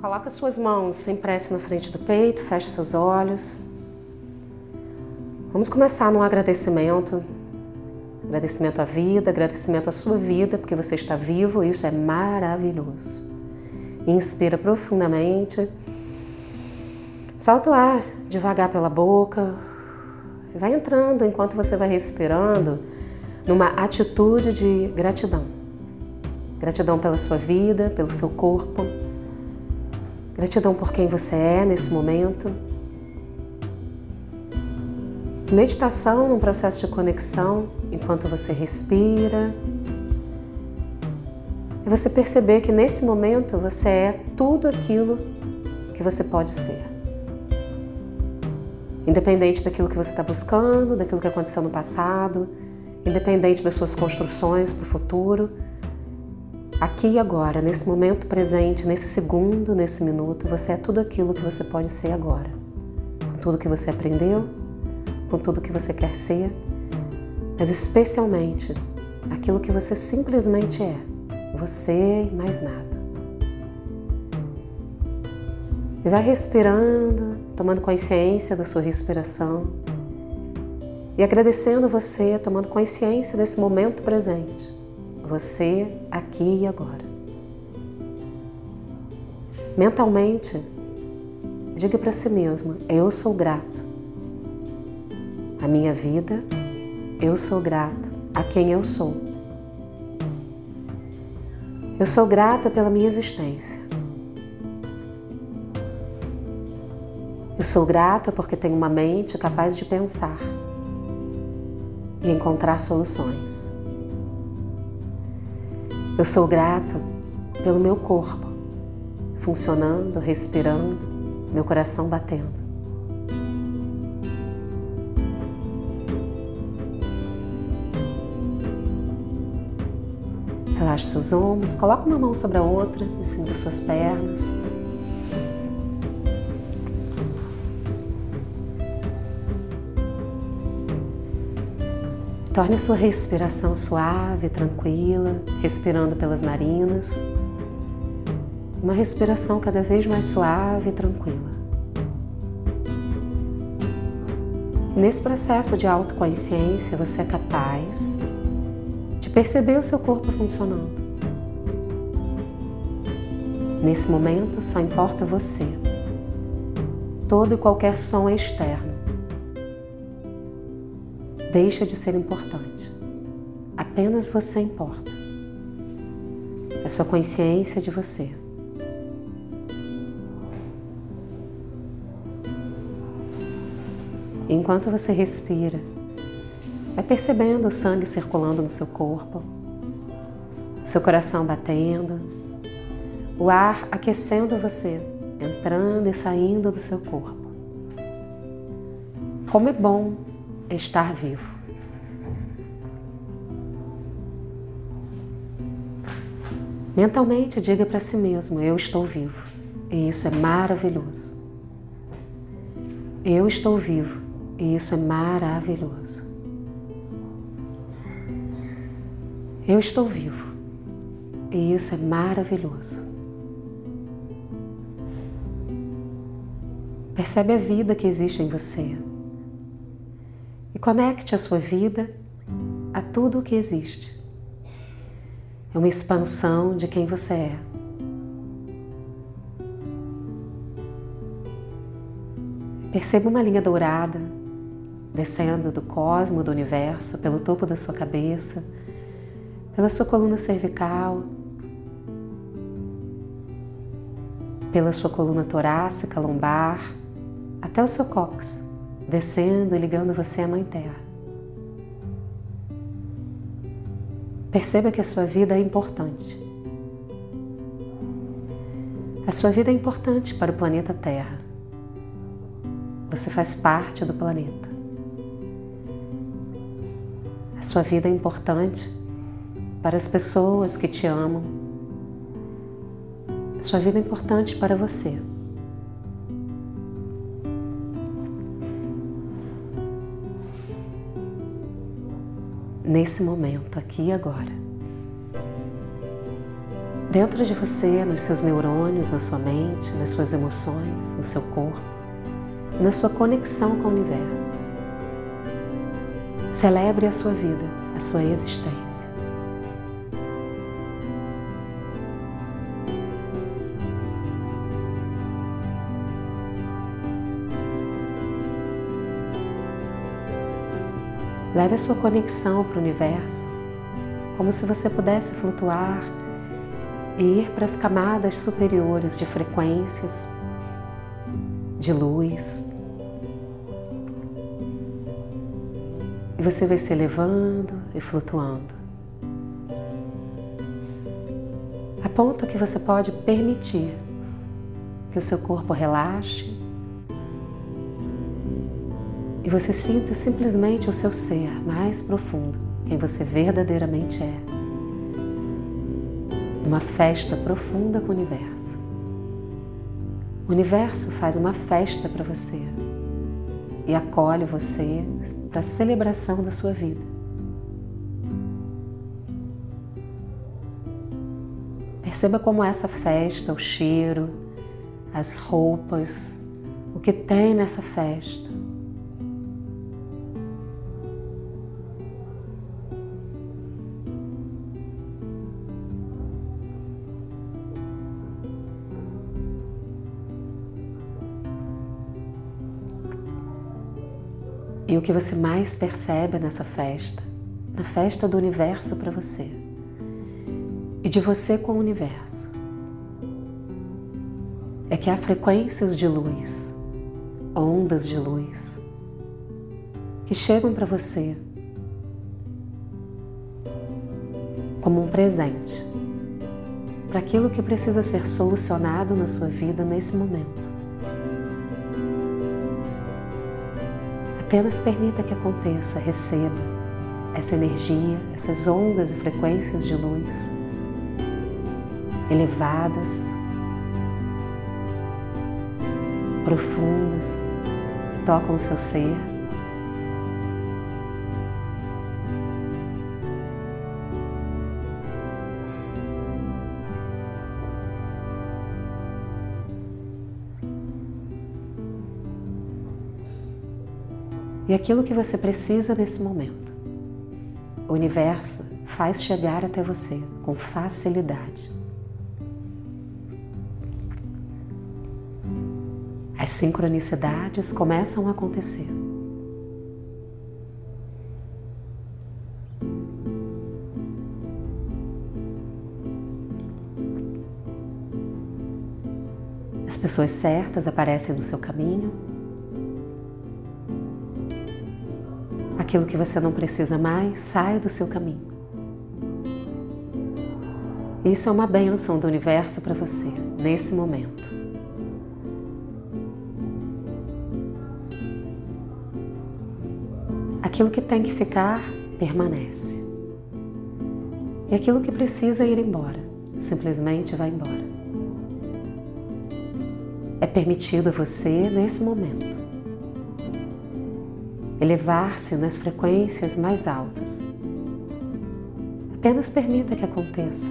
Coloca suas mãos sem pressa na frente do peito, feche seus olhos. Vamos começar num agradecimento. Agradecimento à vida, agradecimento à sua vida, porque você está vivo, isso é maravilhoso. Inspira profundamente. Solta o ar devagar pela boca. Vai entrando enquanto você vai respirando numa atitude de gratidão. Gratidão pela sua vida, pelo seu corpo Gratidão por quem você é nesse momento. Meditação num processo de conexão enquanto você respira. E você perceber que nesse momento você é tudo aquilo que você pode ser. Independente daquilo que você está buscando, daquilo que aconteceu no passado, independente das suas construções para o futuro, Aqui e agora, nesse momento presente, nesse segundo, nesse minuto, você é tudo aquilo que você pode ser agora. Com tudo que você aprendeu, com tudo que você quer ser, mas especialmente aquilo que você simplesmente é. Você e mais nada. E vai respirando, tomando consciência da sua respiração e agradecendo você, tomando consciência desse momento presente você aqui e agora. Mentalmente, diga para si mesmo: Eu sou grato. A minha vida, eu sou grato a quem eu sou. Eu sou grata pela minha existência. Eu sou grata porque tenho uma mente capaz de pensar e encontrar soluções. Eu sou grato pelo meu corpo funcionando, respirando, meu coração batendo. Relaxe seus ombros, coloque uma mão sobre a outra em cima das suas pernas. Torne a sua respiração suave, tranquila, respirando pelas narinas. Uma respiração cada vez mais suave e tranquila. Nesse processo de autoconsciência, você é capaz de perceber o seu corpo funcionando. Nesse momento, só importa você. Todo e qualquer som é externo deixa de ser importante. Apenas você importa. A sua consciência de você. Enquanto você respira, vai percebendo o sangue circulando no seu corpo, seu coração batendo, o ar aquecendo você, entrando e saindo do seu corpo. Como é bom estar vivo. Mentalmente, diga para si mesmo: Eu estou vivo. E isso é maravilhoso. Eu estou vivo. E isso é maravilhoso. Eu estou vivo. E isso é maravilhoso. Percebe a vida que existe em você e conecte a sua vida a tudo o que existe. É uma expansão de quem você é. Perceba uma linha dourada descendo do cosmo, do universo, pelo topo da sua cabeça, pela sua coluna cervical, pela sua coluna torácica, lombar, até o seu cóccix descendo e ligando você à Mãe Terra. Perceba que a sua vida é importante. A sua vida é importante para o planeta Terra. Você faz parte do planeta. A sua vida é importante para as pessoas que te amam. A sua vida é importante para você. Nesse momento, aqui e agora. dentro de você, nos seus neurônios, na sua mente, nas suas emoções, no seu corpo, na sua conexão com o universo. Celebre a sua vida, a sua existência. Leve a sua conexão para o universo, como se você pudesse flutuar e ir para as camadas superiores de frequências, de luz. E você vai se elevando e flutuando. A ponto que você pode permitir que o seu corpo relaxe e você sinta simplesmente o seu ser mais profundo, quem você verdadeiramente é. Uma festa profunda com o universo. O universo faz uma festa para você e acolhe você para a celebração da sua vida. Perceba como essa festa, o cheiro, as roupas, o que tem nessa festa E o que você mais percebe nessa festa, na festa do universo para você. E de você com o universo, é que há frequências de luz, ondas de luz, que chegam para você. Como um presente. Para aquilo que precisa ser solucionado na sua vida nesse momento. Apenas permita que aconteça, receba essa energia, essas ondas e frequências de luz elevadas, profundas, tocam o seu ser. Aquilo que você precisa nesse momento. O universo faz chegar até você com facilidade. As sincronicidades começam a acontecer. As pessoas certas aparecem no seu caminho aquilo que você não precisa mais, sai do seu caminho. Isso é uma bênção do universo para você, nesse momento. Aquilo que tem que ficar, permanece. E aquilo que precisa ir embora, simplesmente vai embora. É permitido a você, nesse momento, elevar-se nas frequências mais altas. Apenas permita que aconteça.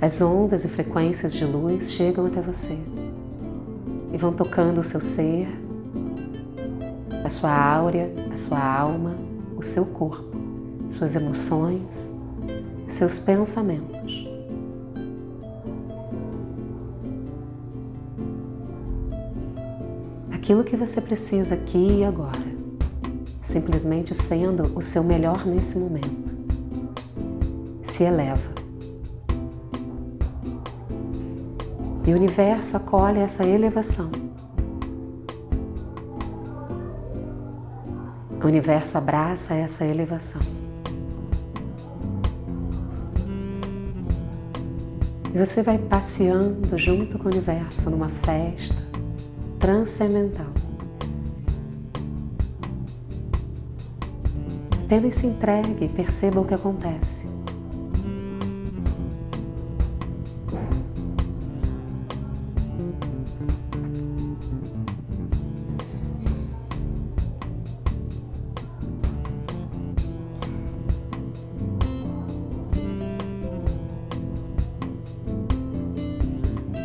As ondas e frequências de luz chegam até você e vão tocando o seu ser, a sua áurea, a sua alma, o seu corpo, suas emoções, seus pensamentos. Aquilo que você precisa aqui e agora, simplesmente sendo o seu melhor nesse momento. Se eleva. E o universo acolhe essa elevação. O universo abraça essa elevação. E você vai passeando junto com o universo numa festa, transcendental. Apenas se entregue e perceba o que acontece.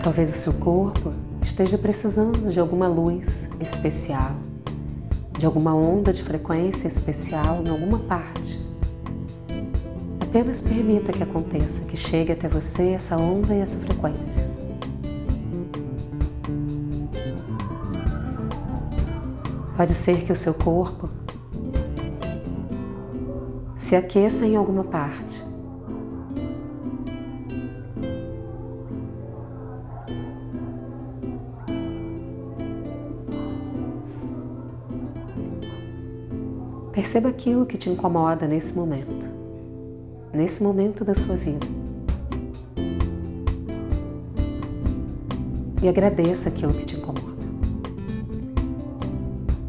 Talvez o seu corpo esteja precisando de alguma luz especial, de alguma onda de frequência especial em alguma parte. Apenas permita que aconteça, que chegue até você essa onda e essa frequência. Pode ser que o seu corpo se aqueça em alguma parte. Perceba aquilo que te incomoda nesse momento, nesse momento da sua vida. E agradeça aquilo que te incomoda.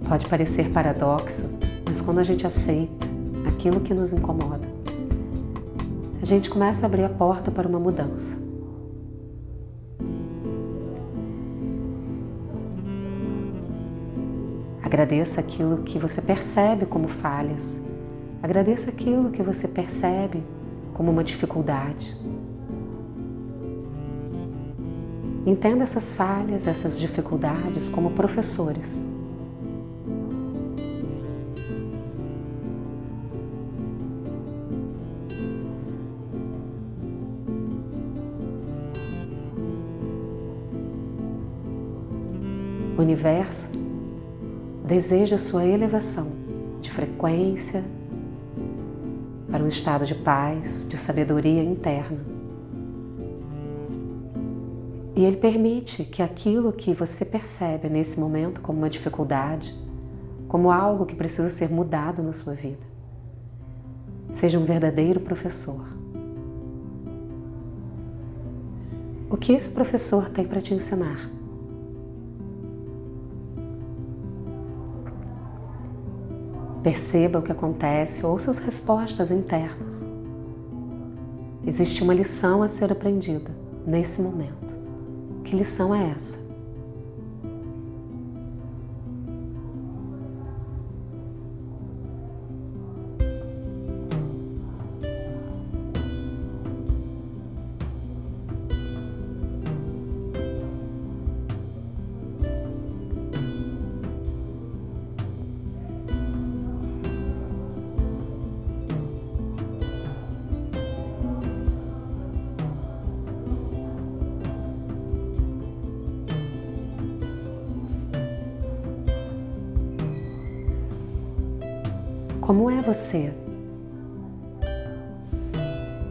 Pode parecer paradoxo, mas quando a gente aceita aquilo que nos incomoda, a gente começa a abrir a porta para uma mudança. Agradeça aquilo que você percebe como falhas. Agradeça aquilo que você percebe como uma dificuldade. Entenda essas falhas, essas dificuldades como professores. O universo deseja sua elevação de frequência para um estado de paz, de sabedoria interna. E ele permite que aquilo que você percebe nesse momento como uma dificuldade, como algo que precisa ser mudado na sua vida, seja um verdadeiro professor. O que esse professor tem para te ensinar? Perceba o que acontece, ouça as respostas internas. Existe uma lição a ser aprendida nesse momento. Que lição é essa? Como é você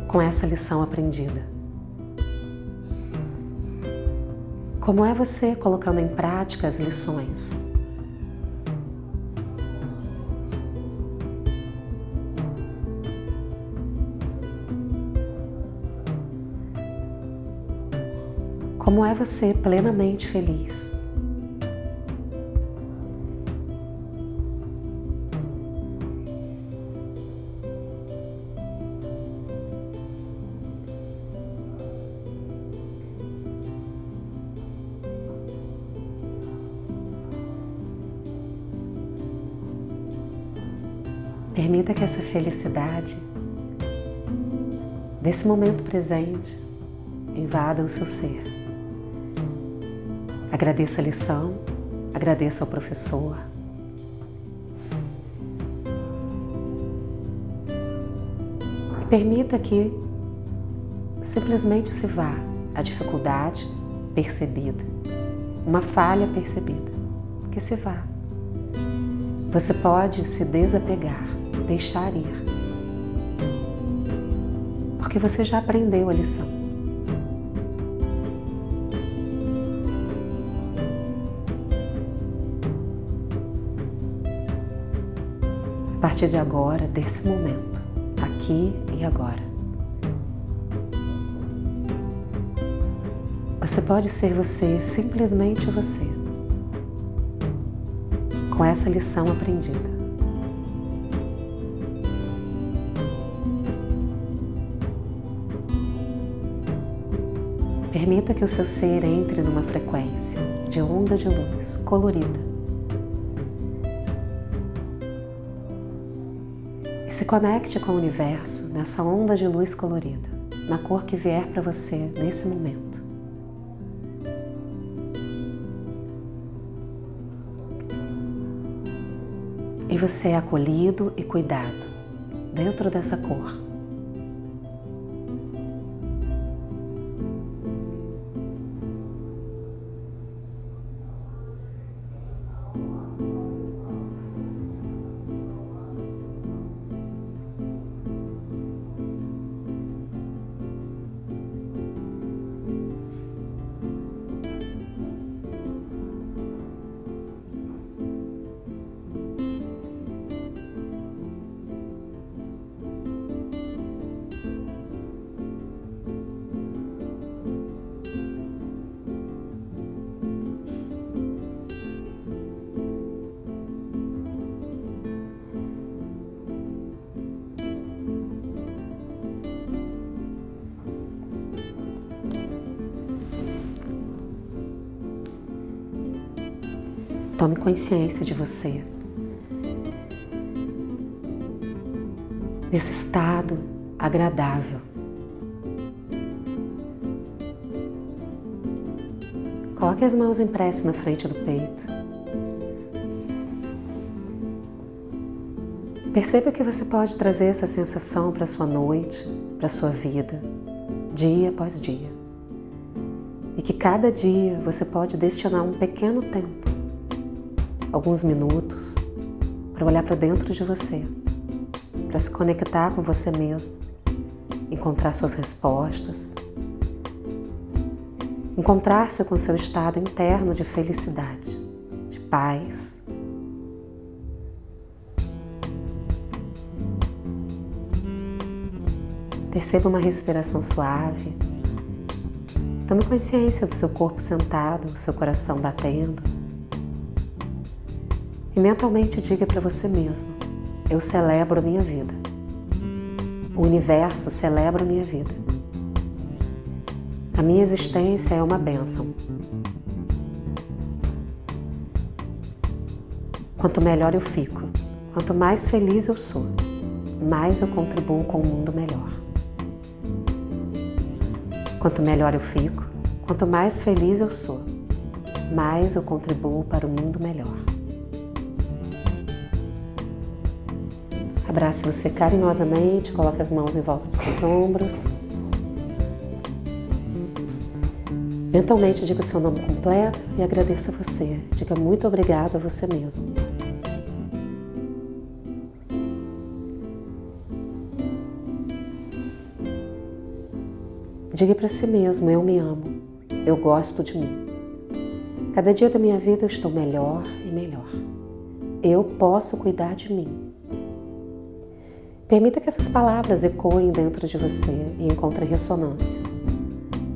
com essa lição aprendida? Como é você colocando em prática as lições? Como é você plenamente feliz? Felicidade desse momento presente invada o seu ser. Agradeça a lição, agradeça ao professor. E permita que simplesmente se vá a dificuldade percebida, uma falha percebida, que se vá. Você pode se desapegar deixar ir. Porque você já aprendeu a lição. A partir de agora, desse momento, aqui e agora. Você pode ser você, simplesmente você, com essa lição aprendida. Permita que o seu ser entre numa frequência de onda de luz colorida. E se conecte com o universo nessa onda de luz colorida, na cor que vier para você nesse momento. E você é acolhido e cuidado dentro dessa cor. Tome consciência de você. Nesse estado agradável. Coloque as mãos em prece na frente do peito. Perceba que você pode trazer essa sensação para sua noite, para sua vida, dia após dia. E que cada dia você pode destinar um pequeno tempo alguns minutos para olhar para dentro de você, para se conectar com você mesmo, encontrar suas respostas, encontrar-se com seu estado interno de felicidade, de paz. Perceba uma respiração suave. Tome consciência do seu corpo sentado, seu coração batendo mentalmente diga para você mesmo: Eu celebro a minha vida. O universo celebra a minha vida. A minha existência é uma bênção. Quanto melhor eu fico, quanto mais feliz eu sou, mais eu contribuo com um mundo melhor. Quanto melhor eu fico, quanto mais feliz eu sou, mais eu contribuo para o mundo melhor. Abrace você carinhosamente, coloque as mãos em volta dos seus ombros. Mentalmente diga o seu nome completo e agradeça a você. Diga muito obrigado a você mesmo. Diga para si mesmo: eu me amo, eu gosto de mim. Cada dia da minha vida eu estou melhor e melhor. Eu posso cuidar de mim. Permita que essas palavras ecoem dentro de você e encontrem ressonância,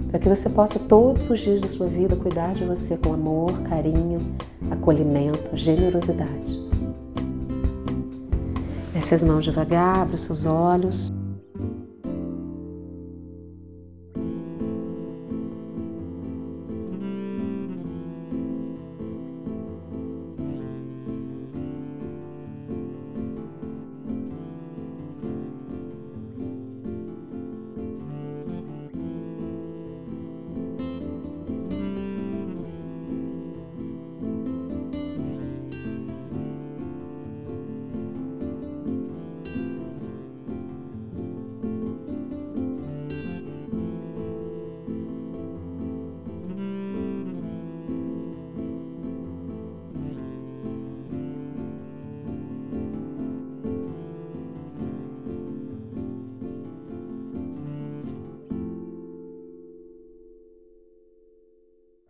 para que você possa todos os dias da sua vida cuidar de você com amor, carinho, acolhimento, generosidade. Desce as mãos devagar, abra os seus olhos.